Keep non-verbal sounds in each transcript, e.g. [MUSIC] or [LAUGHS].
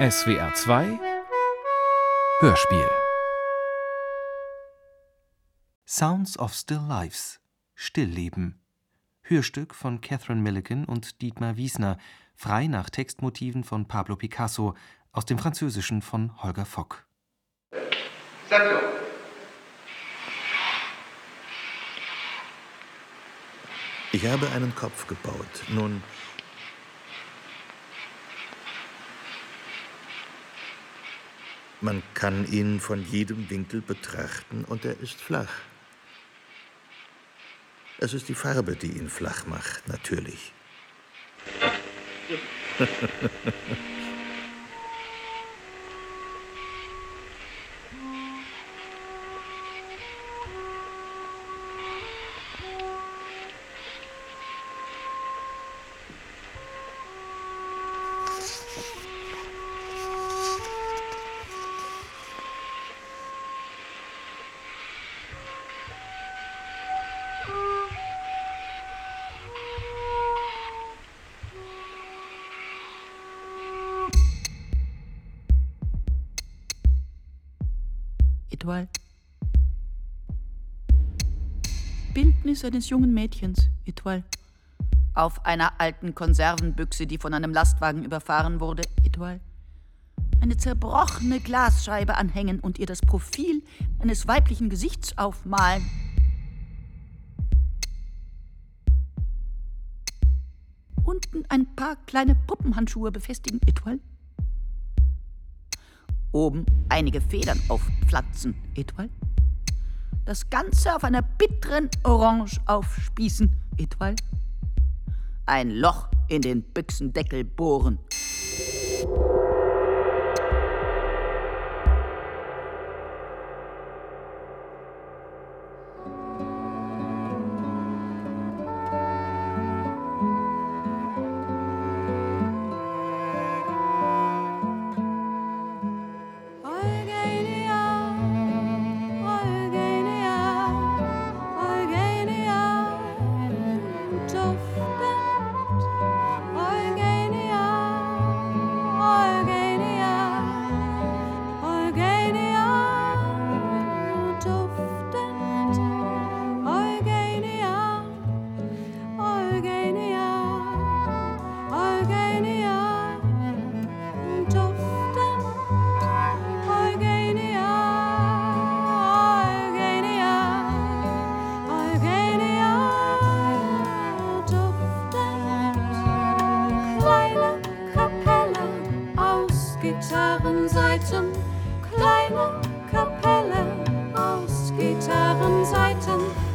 SWR 2 Hörspiel Sounds of Still Lives Stillleben Hörstück von Catherine Milligan und Dietmar Wiesner, frei nach Textmotiven von Pablo Picasso, aus dem Französischen von Holger Fock. Ich habe einen Kopf gebaut. Nun, Man kann ihn von jedem Winkel betrachten und er ist flach. Es ist die Farbe, die ihn flach macht, natürlich. [LAUGHS] Bildnis eines jungen Mädchens, Etoile. Auf einer alten Konservenbüchse, die von einem Lastwagen überfahren wurde, Etoile. Eine zerbrochene Glasscheibe anhängen und ihr das Profil eines weiblichen Gesichts aufmalen. Unten ein paar kleine Puppenhandschuhe befestigen, Etoile oben einige Federn aufpflanzen, Etoile. Das Ganze auf einer bitteren Orange aufspießen, Etoile. Ein Loch in den Büchsendeckel bohren. kleine Kapelle aus Gitarrenseiten.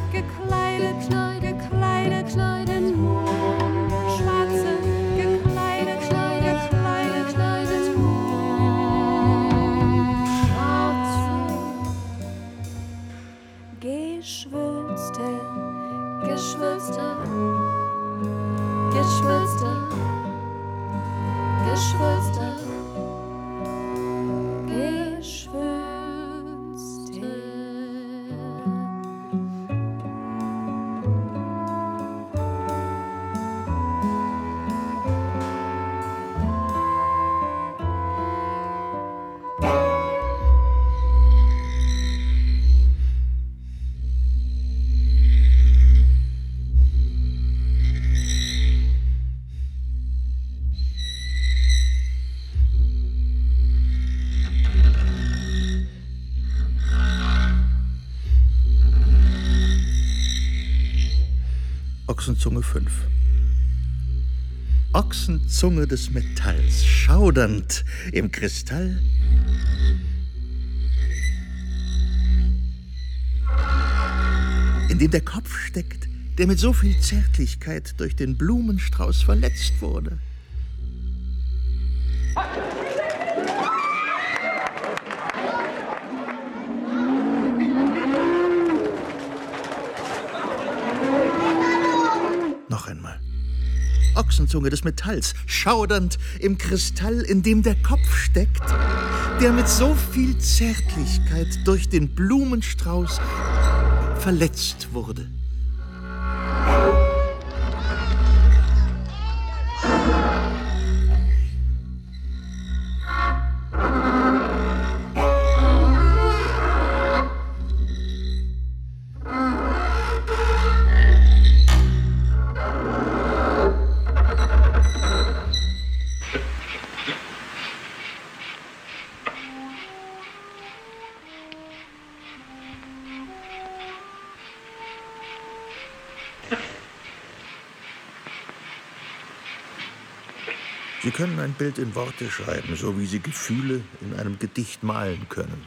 Ochsenzunge 5. Ochsenzunge des Metalls, schaudernd im Kristall. In dem der Kopf steckt, der mit so viel Zärtlichkeit durch den Blumenstrauß verletzt wurde. Ochsenzunge des Metalls, schaudernd im Kristall, in dem der Kopf steckt, der mit so viel Zärtlichkeit durch den Blumenstrauß verletzt wurde. Sie können ein Bild in Worte schreiben, so wie Sie Gefühle in einem Gedicht malen können.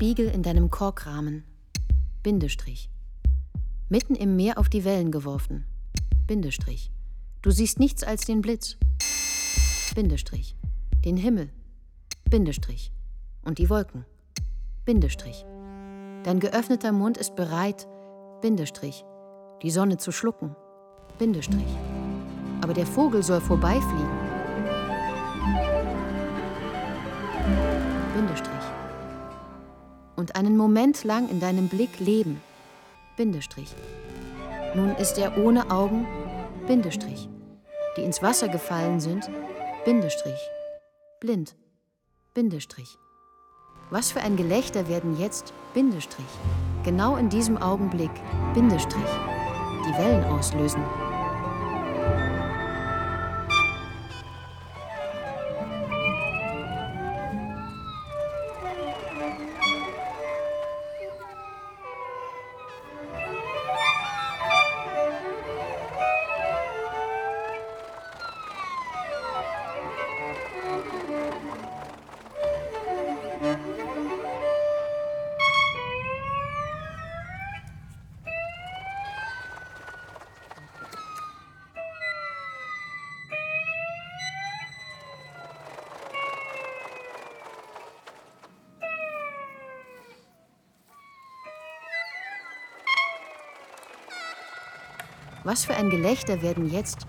Spiegel in deinem Korkrahmen. Bindestrich. Mitten im Meer auf die Wellen geworfen. Bindestrich. Du siehst nichts als den Blitz. Bindestrich. Den Himmel. Bindestrich. Und die Wolken. Bindestrich. Dein geöffneter Mund ist bereit. Bindestrich. Die Sonne zu schlucken. Bindestrich. Aber der Vogel soll vorbeifliegen. Bindestrich und einen Moment lang in deinem Blick leben. Bindestrich. Nun ist er ohne Augen, Bindestrich, die ins Wasser gefallen sind, Bindestrich, blind, Bindestrich. Was für ein Gelächter werden jetzt, Bindestrich, genau in diesem Augenblick, Bindestrich, die Wellen auslösen. Was für ein Gelächter werden jetzt,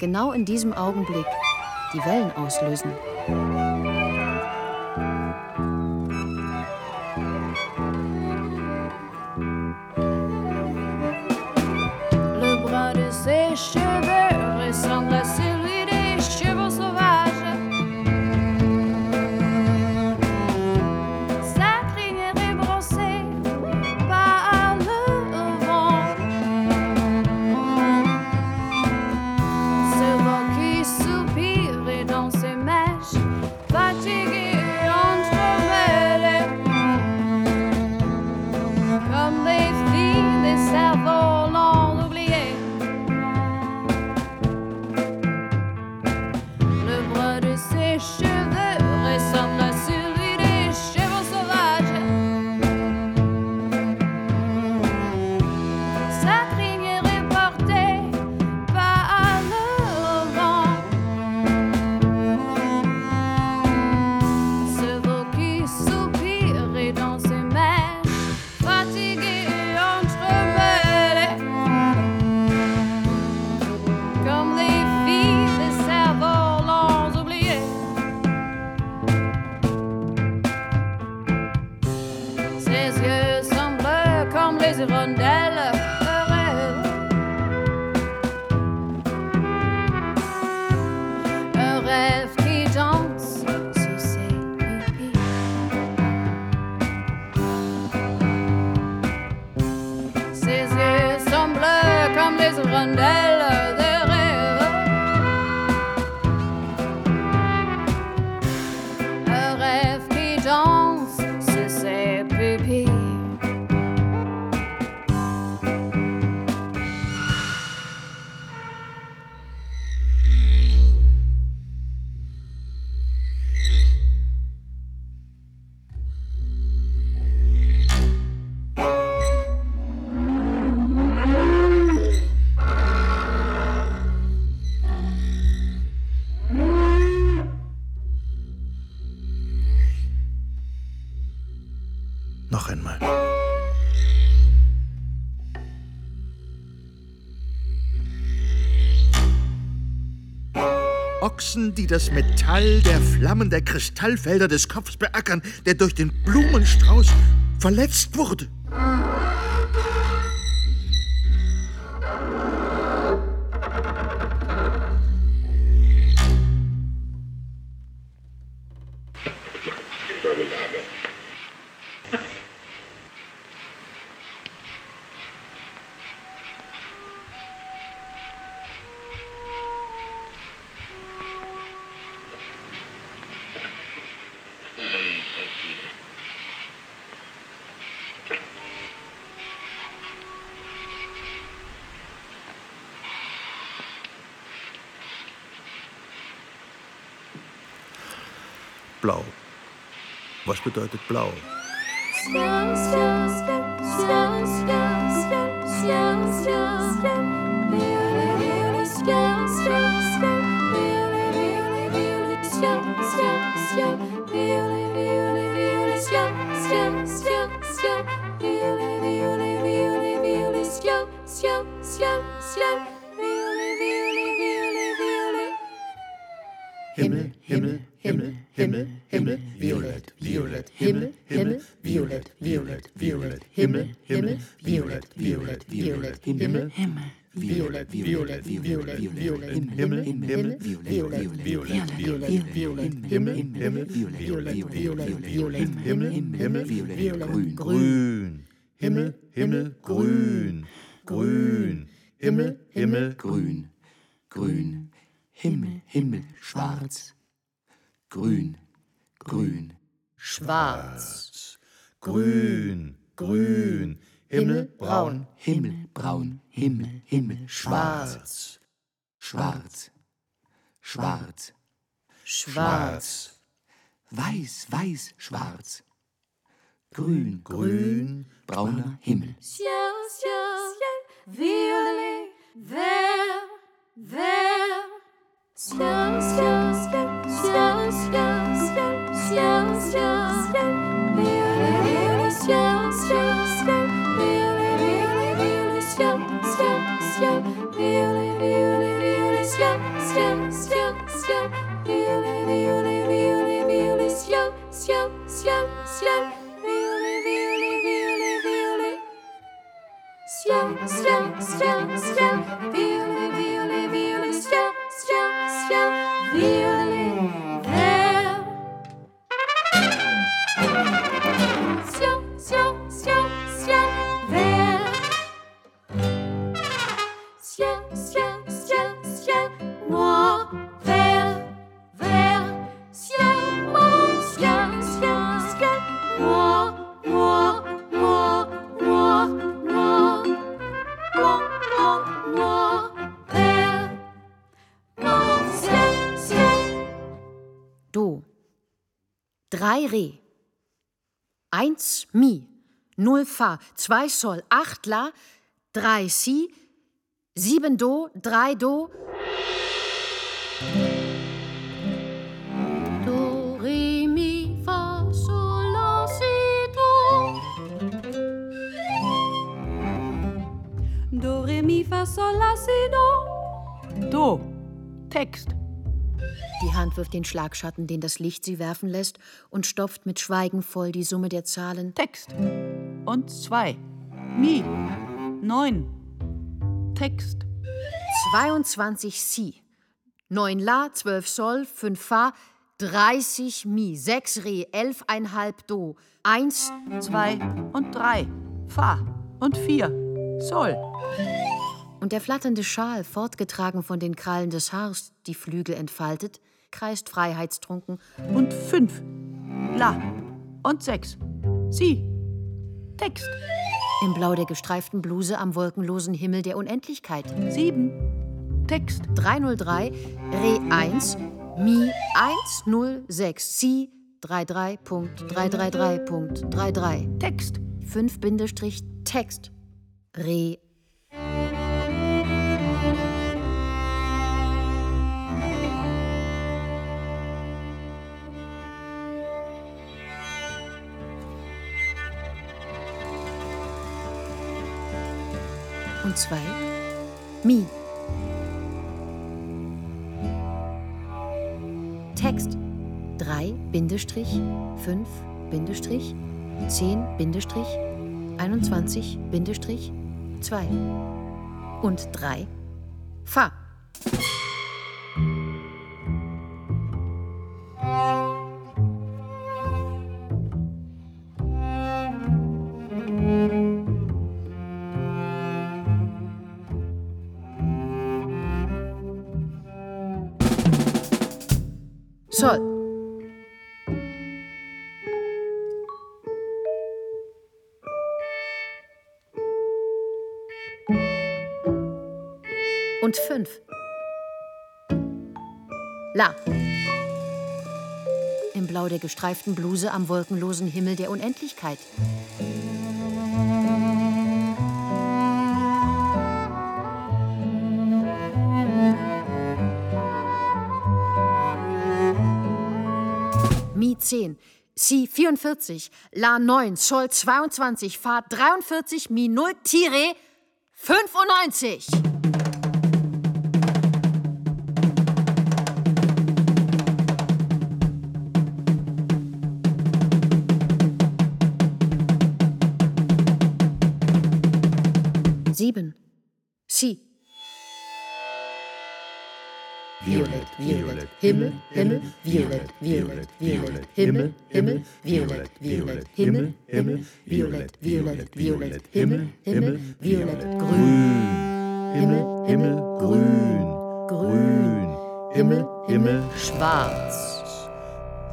genau in diesem Augenblick, die Wellen auslösen. Ochsen, die das Metall der Flammen der Kristallfelder des Kopfs beackern, der durch den Blumenstrauß verletzt wurde. Blau. Was bedeutet blau? Himmel, Himmel, Schwarz, Grün, Grün, Schwarz. Grün, grün, Himmel, braun. Himmel, braun, Himmel, Himmel, schwarz, schwarz, schwarz, Schwarz. weiß, weiß, schwarz, grün, Grün, brauner Himmel, Ciel, ciel, violet, vert, vert. Ciel, ciel, ciel, ciel, ciel, ciel, ciel, ciel, violet, violet, ciel, ciel, ciel, violet, violet, violet, ciel, ciel, ciel, violet, violet, violet, ciel, ciel, ciel, ciel, violet, violet, violet, violet, ciel, ciel, ciel, ciel, violet, violet, violet, violet. Ciel, ciel, ciel, ciel, violet, violet, Do. Drei Re. Eins Mi. Null Fa. Zwei Sol. Acht La. Drei Si. Sieben Do. Drei Do. Do. Text. Die Hand wirft den Schlagschatten, den das Licht sie werfen lässt, und stopft mit Schweigen voll die Summe der Zahlen. Text. Und zwei. Mi. Neun. Text. 22 Si. 9 La, 12 Sol, 5 Fa, 30 Mi, 6 Re, 11,5 Do, 1 Zwei und drei. Fa. Und vier. Sol. Und der flatternde Schal, fortgetragen von den Krallen des Haars, die Flügel entfaltet, kreist freiheitstrunken Und fünf. La. Und sechs. Si. Text. im Blau der gestreiften Bluse am wolkenlosen Himmel der Unendlichkeit. Sieben. Text. 303, Re 1, Mi 106, Si 33.333.33. Text. 5 Bindestrich Text. Re und zwei Mi. Text 3 Bindestrich 5 Bindestrich 10 Bindestrich 21 Bindestrich 2 und 3 Fa. Blau der gestreiften Bluse am wolkenlosen Himmel der Unendlichkeit. Mi 10, Si 44, La 9, Sol 22, Fa 43, Mi 0, Tire 95. Sieben. Si. Violett, Violett, Himmel, Himmel, Violett, Violett, Violett, Himmel, Himmel, Violett, Violett, Himmel, Himmel, Violett, Violett, Violett, Himmel, Himmel, Violett, Grün, Himmel, Himmel, Grün, Grün, Himmel, Himmel, Schwarz,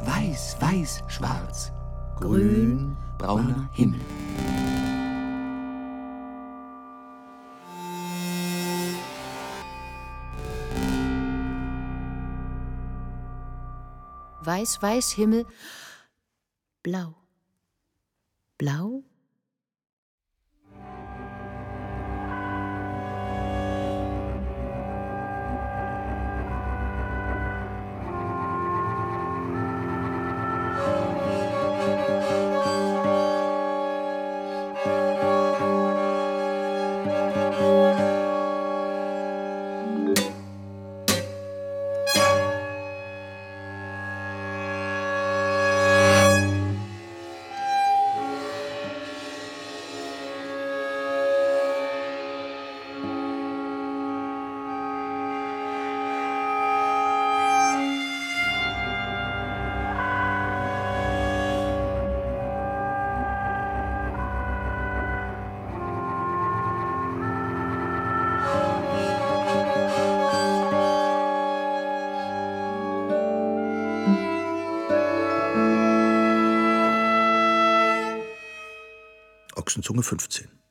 Weiß, weiß, schwarz. Grün, Brauner Himmel. Weiß, weiß, Himmel, Blau, Blau, Ochsenzunge 15.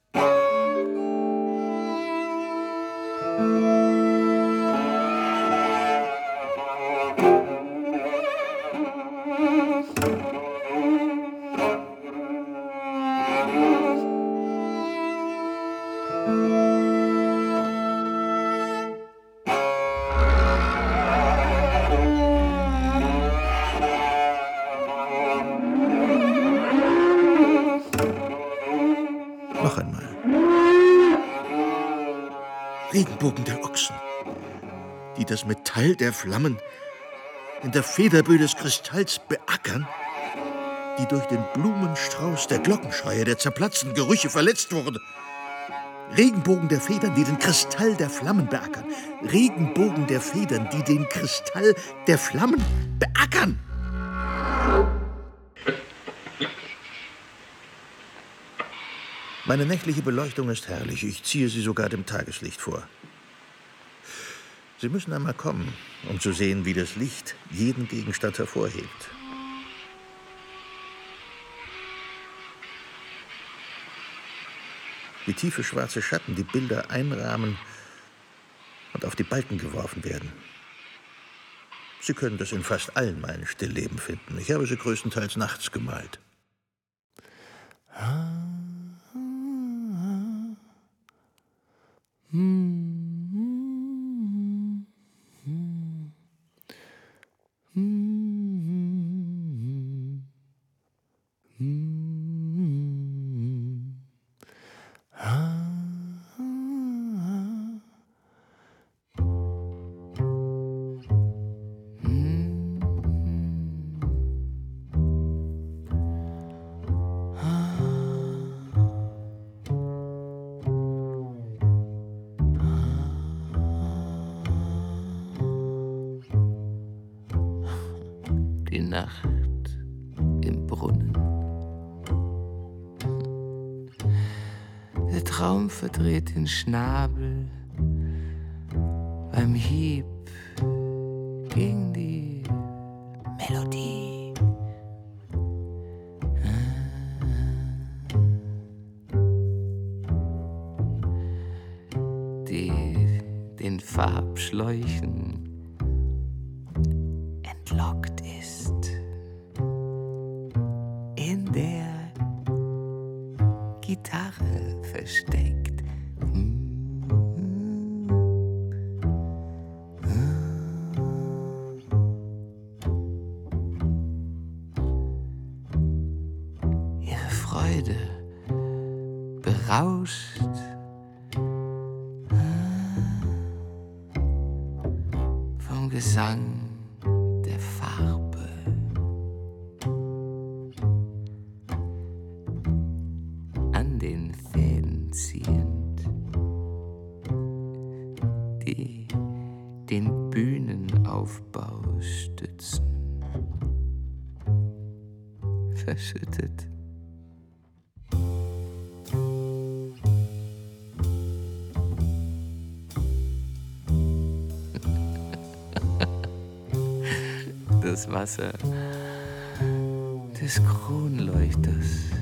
Metall der Flammen in der Federböe des Kristalls beackern, die durch den Blumenstrauß der Glockenschreie der zerplatzten Gerüche verletzt wurden. Regenbogen der Federn, die den Kristall der Flammen beackern. Regenbogen der Federn, die den Kristall der Flammen beackern. Meine nächtliche Beleuchtung ist herrlich. Ich ziehe sie sogar dem Tageslicht vor. Sie müssen einmal kommen, um zu sehen, wie das Licht jeden Gegenstand hervorhebt. Wie tiefe schwarze Schatten die Bilder einrahmen und auf die Balken geworfen werden. Sie können das in fast allen meinen Stillleben finden. Ich habe sie größtenteils nachts gemalt. Ah. ah, ah. Hm. Den Schnabel beim Hieb gegen die Melodie. Die den Farbschläuchen raus. Wasser des Kronleuchters.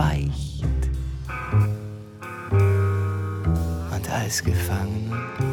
Entweicht. Und als Gefangene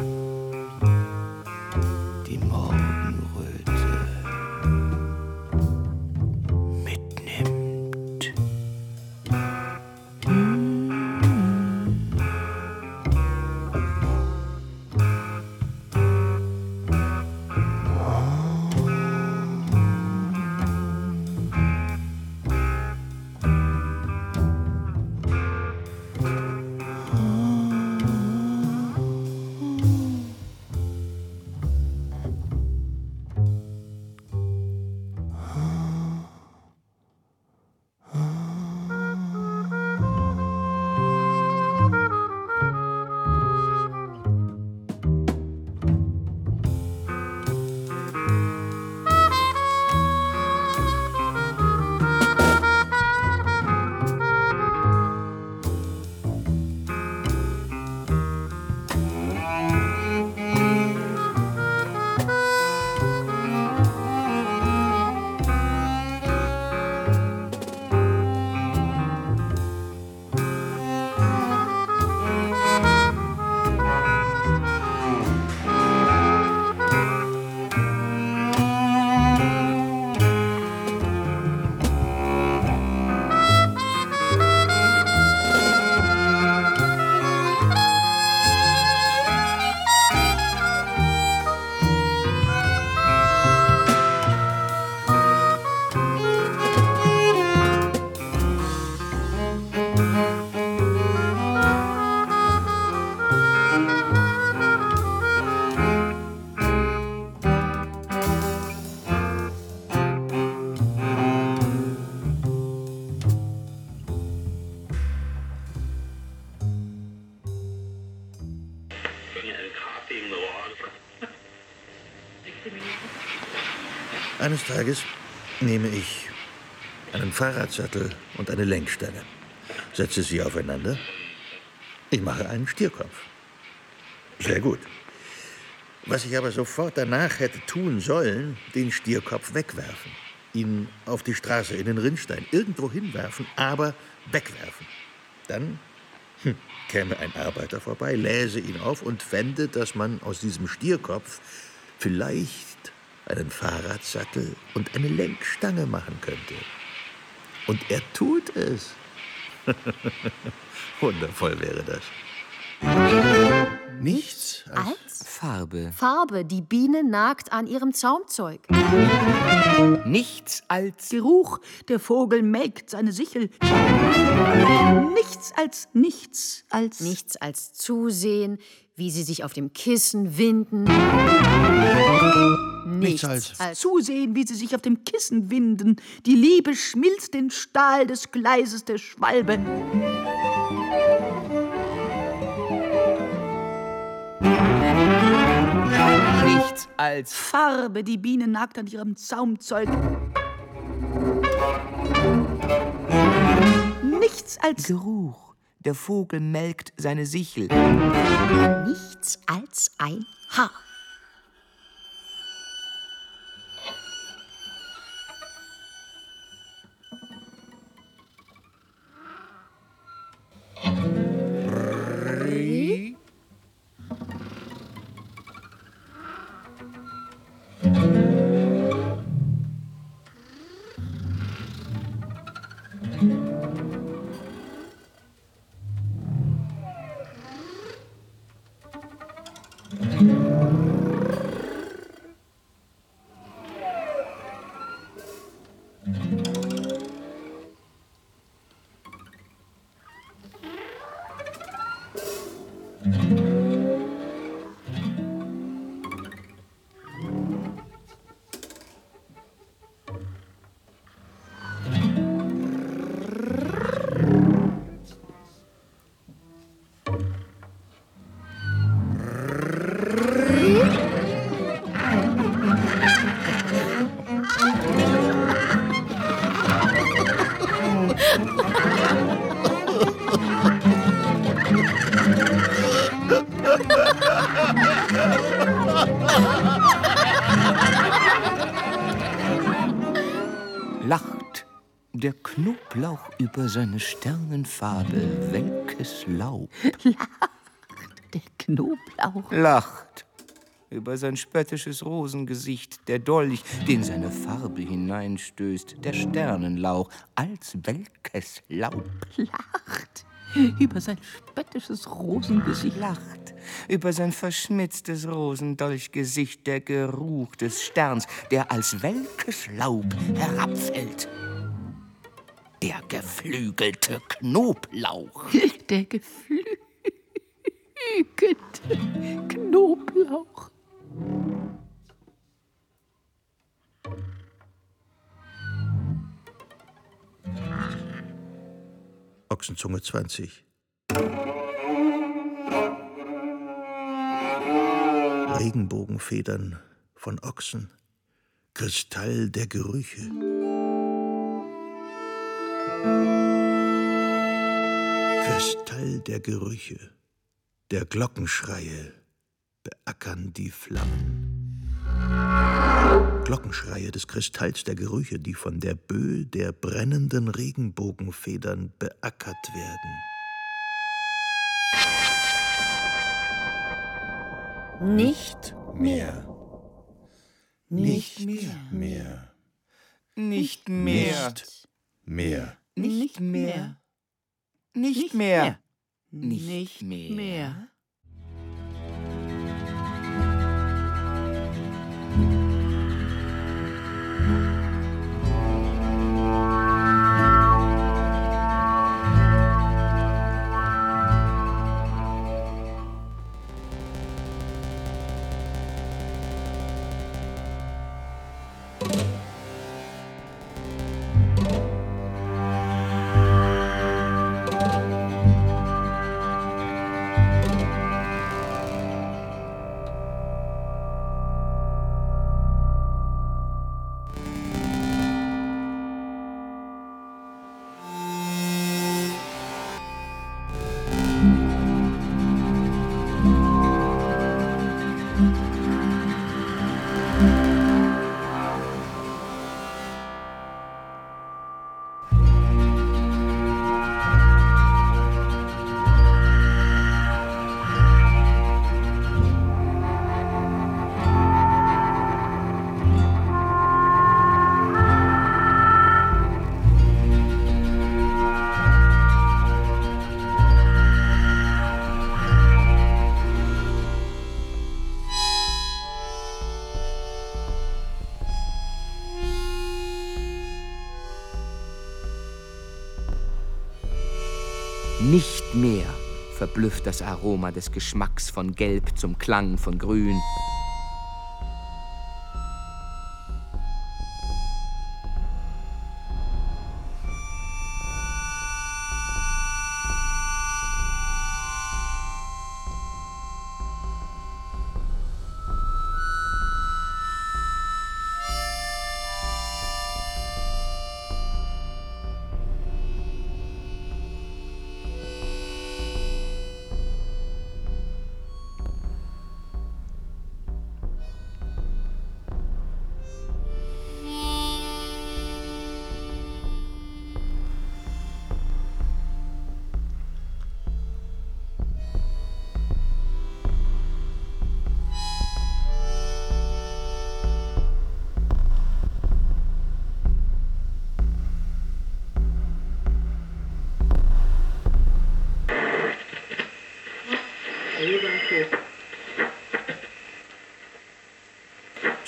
Eines Tages nehme ich einen Fahrradsattel und eine Lenkstange, setze sie aufeinander. Ich mache einen Stierkopf. Sehr gut. Was ich aber sofort danach hätte tun sollen, den Stierkopf wegwerfen. Ihn auf die Straße, in den Rinnstein, irgendwo hinwerfen, aber wegwerfen. Dann hm, käme ein Arbeiter vorbei, läse ihn auf und fände, dass man aus diesem Stierkopf vielleicht einen Fahrradsattel und eine Lenkstange machen könnte. Und er tut es. [LAUGHS] Wundervoll wäre das. Nichts Als Farbe. Farbe, die Biene nagt an ihrem Zaumzeug. Nichts als Geruch, der Vogel melkt seine Sichel. Nichts als nichts als Nichts als Zusehen, wie sie sich auf dem Kissen winden. Nichts als- Zusehen, wie sie sich auf dem Kissen winden. Die Liebe schmilzt den Stahl des Gleises der Schwalbe. nichts als Farbe, die Biene nagt an ihrem Zaumzeug. Nichts als Geruch. Der Vogel melkt seine Sichel. Nichts als ein Haar. Über seine Sternenfarbe, welkes Laub. [LAUGHS] der Knoblauch. Lacht über sein spöttisches Rosengesicht, der Dolch, den seine Farbe hineinstößt, der Sternenlauch, als welkes Laub. Lacht über sein spöttisches Rosengesicht. Lacht über sein verschmitztes Rosendolchgesicht, der Geruch des Sterns, der als welkes Laub herabfällt. Der geflügelte Knoblauch. Der geflügelte Knoblauch. Ochsenzunge 20. Regenbogenfedern von Ochsen. Kristall der Gerüche. Kristall der Gerüche. Der Glockenschreie beackern die Flammen. Glockenschreie des Kristalls der Gerüche, die von der Böe der brennenden Regenbogenfedern beackert werden. Nicht Mehr. Nicht Mehr. Nicht mehr. Mehr. Nicht mehr. Nicht mehr. Nicht mehr. Nicht verblüfft das Aroma des Geschmacks von Gelb zum Klang von Grün.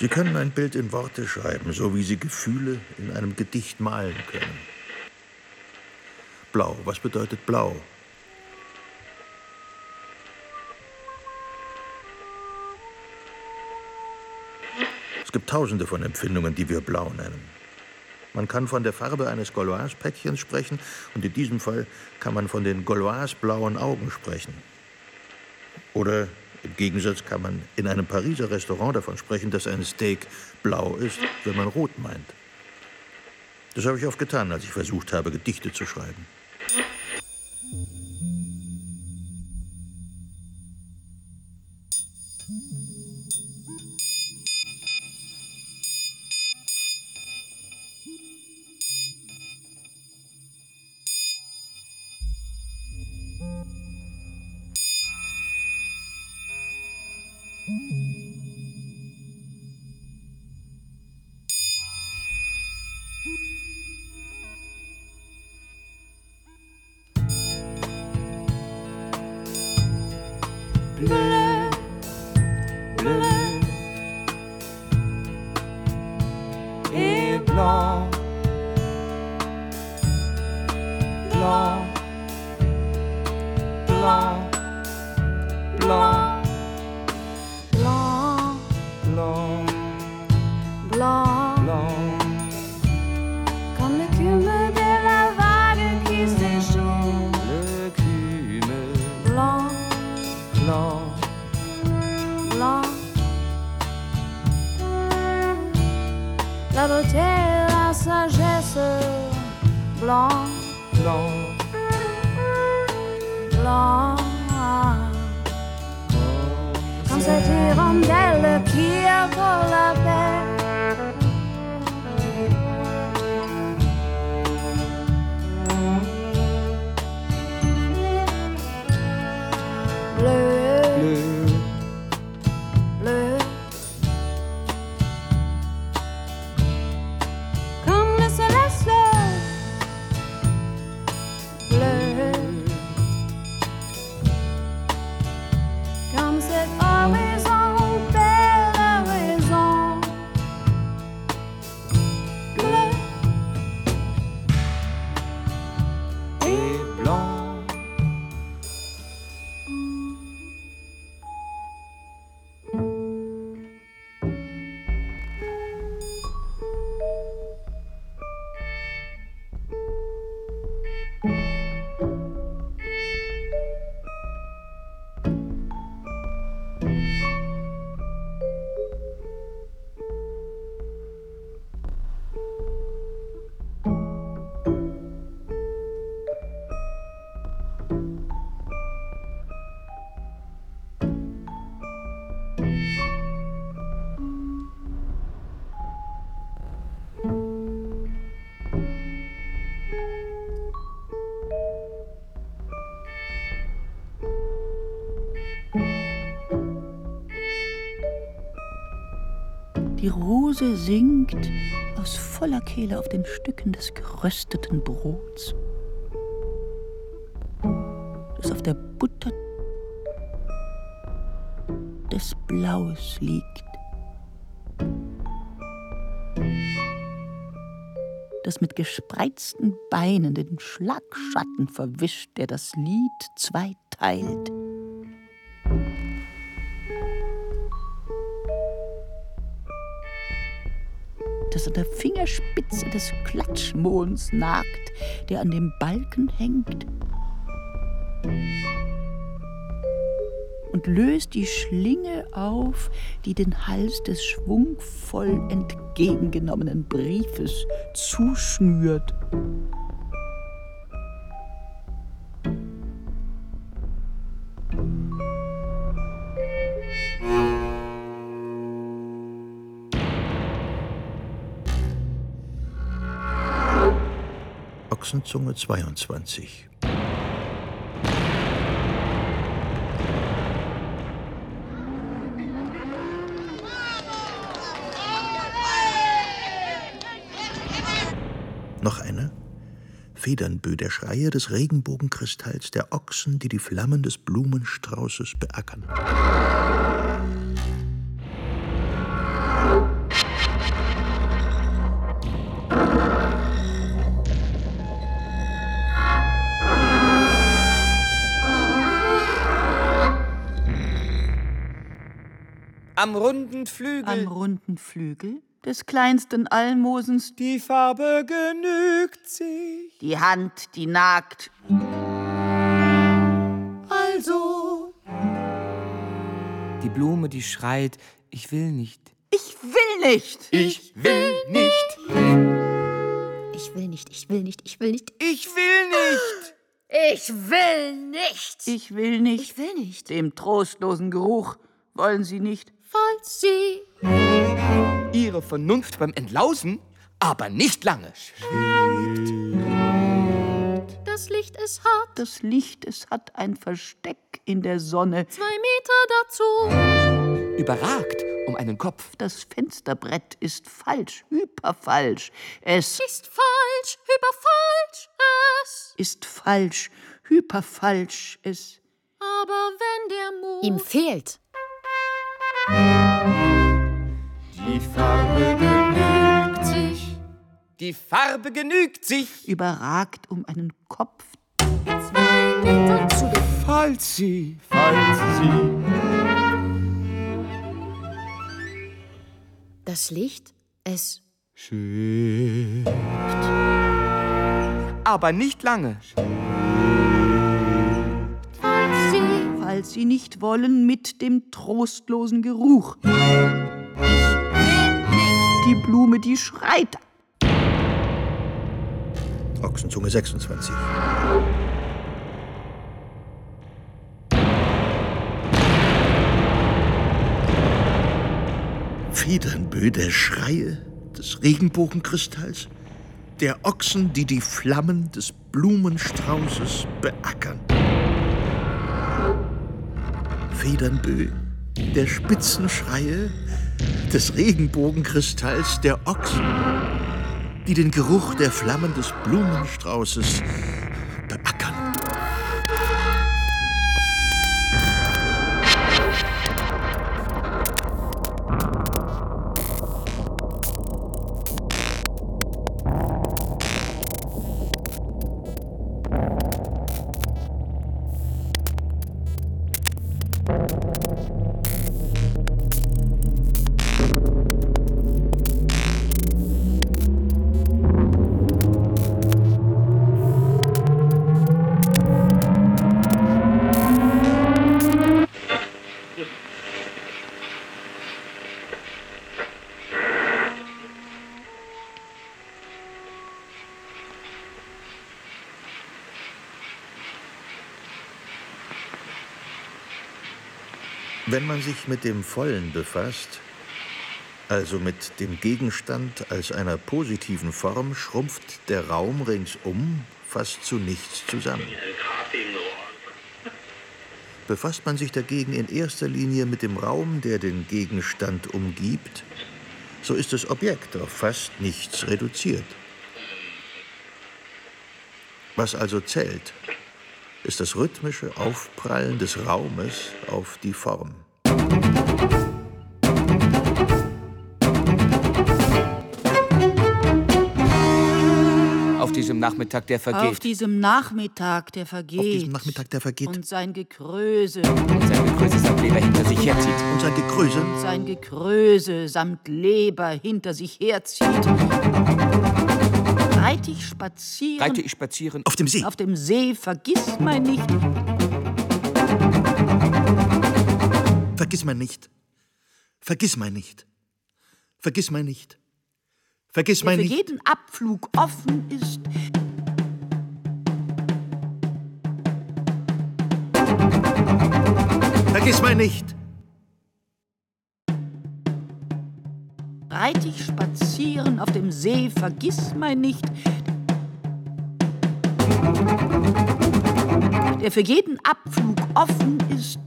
Sie können ein Bild in Worte schreiben, so wie Sie Gefühle in einem Gedicht malen können. Blau, was bedeutet blau? Es gibt tausende von Empfindungen, die wir blau nennen. Man kann von der Farbe eines Gauloise-Päckchens sprechen und in diesem Fall kann man von den Gauloise-blauen Augen sprechen. Oder im Gegensatz kann man in einem Pariser Restaurant davon sprechen, dass ein Steak blau ist, wenn man rot meint. Das habe ich oft getan, als ich versucht habe, Gedichte zu schreiben. lo. Rose singt aus voller Kehle auf den Stücken des gerösteten Brots, das auf der Butter des Blaues liegt. das mit gespreizten Beinen den Schlagschatten verwischt, der das Lied zweiteilt. Fingerspitze des Klatschmohns nagt, der an dem Balken hängt. Und löst die Schlinge auf, die den Hals des schwungvoll entgegengenommenen Briefes zuschnürt. Ochsenzunge 22. Noch eine. Federnbö, der Schreier des Regenbogenkristalls, der Ochsen, die die Flammen des Blumenstraußes beackern. Am runden Flügel. Am runden Flügel des kleinsten Almosens. Die Farbe genügt sich. Die Hand, die nagt. Also. Die Blume, die schreit, ich will nicht. Ich will nicht. Ich will nicht. Ich will nicht, ich will nicht, ich will nicht. Ich will nicht. Ich will nicht. Ich will nicht. Ich will nicht. Dem trostlosen Geruch wollen Sie nicht. Falls Sie Ihre Vernunft beim Entlausen, aber nicht lange. das Licht es hat, Das Licht, es hat ein Versteck in der Sonne. zwei Meter dazu. Überragt um einen Kopf. Das Fensterbrett ist falsch, hyperfalsch. Es Ist falsch, überfalsch es. ist falsch, hyperfalsch. Es Aber wenn der Mut Ihm fehlt. Die Farbe genügt sich. Die Farbe genügt sich. überragt um einen Kopf. zwei Meter zu dem Falls sie, falls sie. Das Licht, es. Aber nicht lange. falls Sie Falls Sie nicht wollen mit dem trostlosen Geruch. Die Blume, die schreit. Ochsenzunge 26. Federnbö, der Schreie des Regenbogenkristalls, der Ochsen, die die Flammen des Blumenstraußes beackern. Federnbö, der Spitzenschreie des Regenbogenkristalls, der Ochsen, die den Geruch der Flammen des Blumenstraußes beackern. Wenn man sich mit dem Vollen befasst, also mit dem Gegenstand als einer positiven Form, schrumpft der Raum ringsum fast zu nichts zusammen. Befasst man sich dagegen in erster Linie mit dem Raum, der den Gegenstand umgibt, so ist das Objekt auf fast nichts reduziert. Was also zählt, ist das rhythmische Aufprallen des Raumes auf die Form. Diesem Nachmittag, der vergeht. Auf diesem Nachmittag, der vergeht. Auf diesem Nachmittag, der vergeht. Und sein Gekröse. Und sein Gekröse samt Leber hinter sich herzieht. Und sein Gekröse. Und sein Gekröse samt Leber hinter sich herzieht. Reite ich spazieren. Reite ich spazieren. Auf dem See. Auf dem See, vergiss mein nicht. Vergiss mein nicht. Vergiss mein nicht. Vergiss mein nicht. Vergiss der mein für nicht. jeden Abflug offen ist. Vergiss mein nicht. Reite ich spazieren auf dem See, vergiss mein nicht. Der für jeden Abflug offen ist.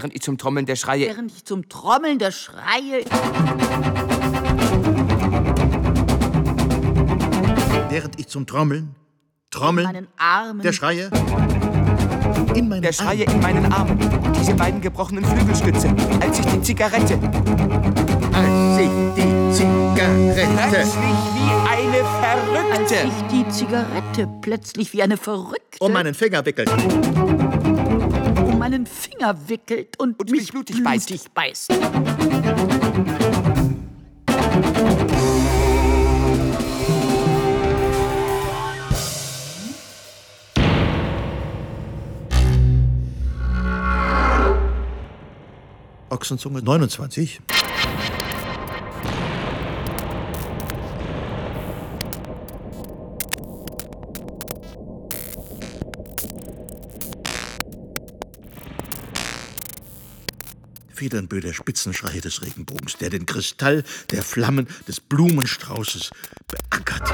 Während ich zum Trommeln der Schreie. Während ich zum Trommeln der Schreie. Während ich zum Trommeln, Trommeln, meinen Armen. der Schreie, in meinen Der Schreie in meinen Armen. Und diese beiden gebrochenen Flügelstütze. Als ich die Zigarette. Als ich die Zigarette. Plötzlich wie eine Als Verrückte. ich die Zigarette plötzlich wie eine Verrückte um meinen Finger wickelt. Meinen Finger wickelt und, Und mich blutig beißt. blutig beißt. Ochsenzunge 29. Federnbö der Spitzenschrei des Regenbogens, der den Kristall der Flammen des Blumenstraußes beackert.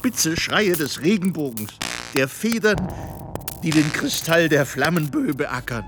Spitze Schreie des Regenbogens, der Federn, die den Kristall der Flammenbö beackern.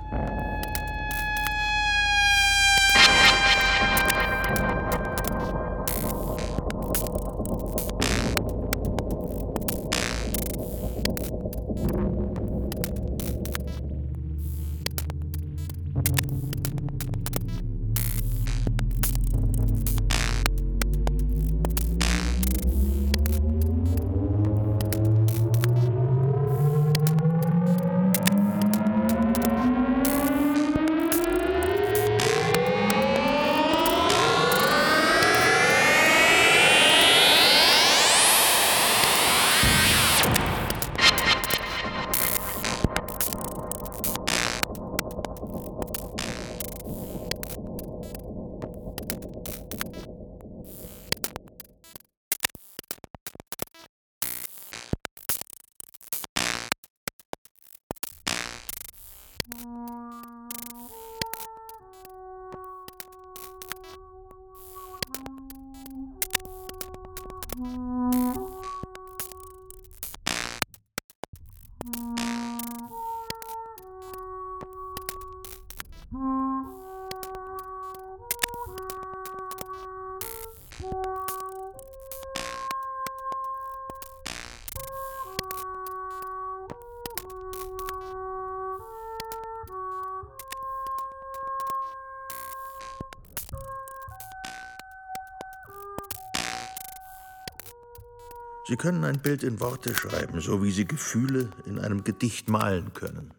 Sie können ein Bild in Worte schreiben, so wie Sie Gefühle in einem Gedicht malen können.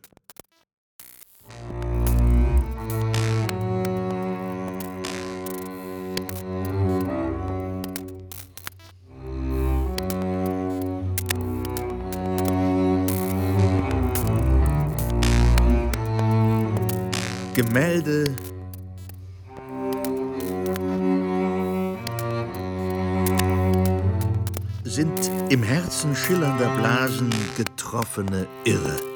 Gemälde im Herzen schillernder Blasen getroffene Irre.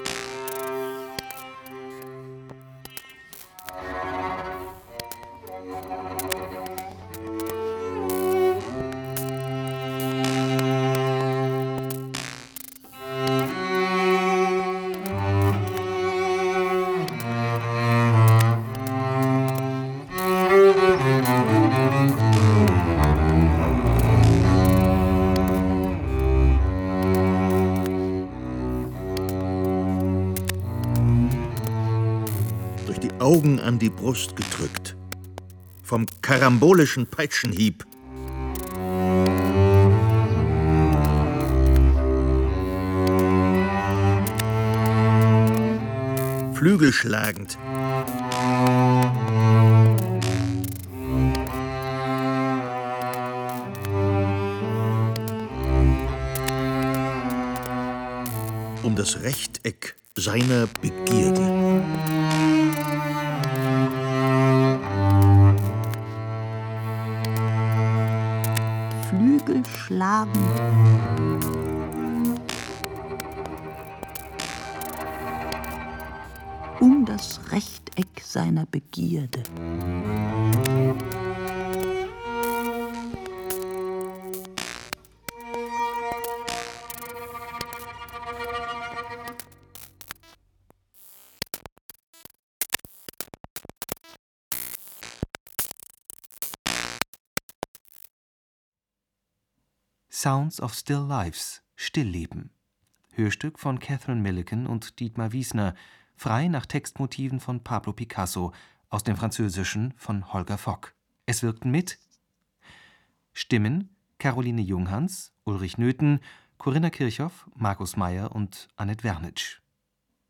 Brust gedrückt. Vom karambolischen Peitschenhieb. Flügelschlagend. Um das Rechteck seiner Begierde. Flügel schlagen. Um das Rechteck seiner Begierde. Sounds of Still Lives Stillleben. Hörstück von Catherine Millican und Dietmar Wiesner, frei nach Textmotiven von Pablo Picasso, aus dem Französischen von Holger Fock. Es wirkten mit Stimmen Caroline Junghans, Ulrich Nöthen, Corinna Kirchhoff, Markus Meyer und Annette Wernitsch.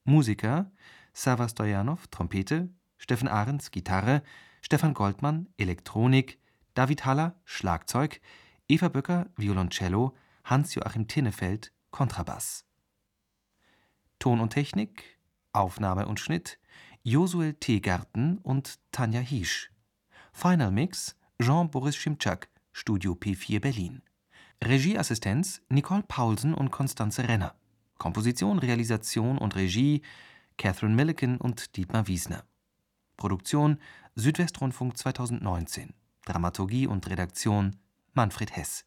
Musiker Sava Stojanov, Trompete, Steffen Ahrens, Gitarre, Stefan Goldmann, Elektronik, David Haller, Schlagzeug, Eva Böcker, Violoncello, Hans-Joachim Tinnefeld, Kontrabass. Ton und Technik, Aufnahme und Schnitt Josuel Teegarten und Tanja Hiesch. Final Mix Jean-Boris Schimczak, Studio P4 Berlin. Regieassistenz Nicole Paulsen und Konstanze Renner. Komposition, Realisation und Regie Catherine Millican und Dietmar Wiesner. Produktion Südwestrundfunk 2019. Dramaturgie und Redaktion Manfred Hess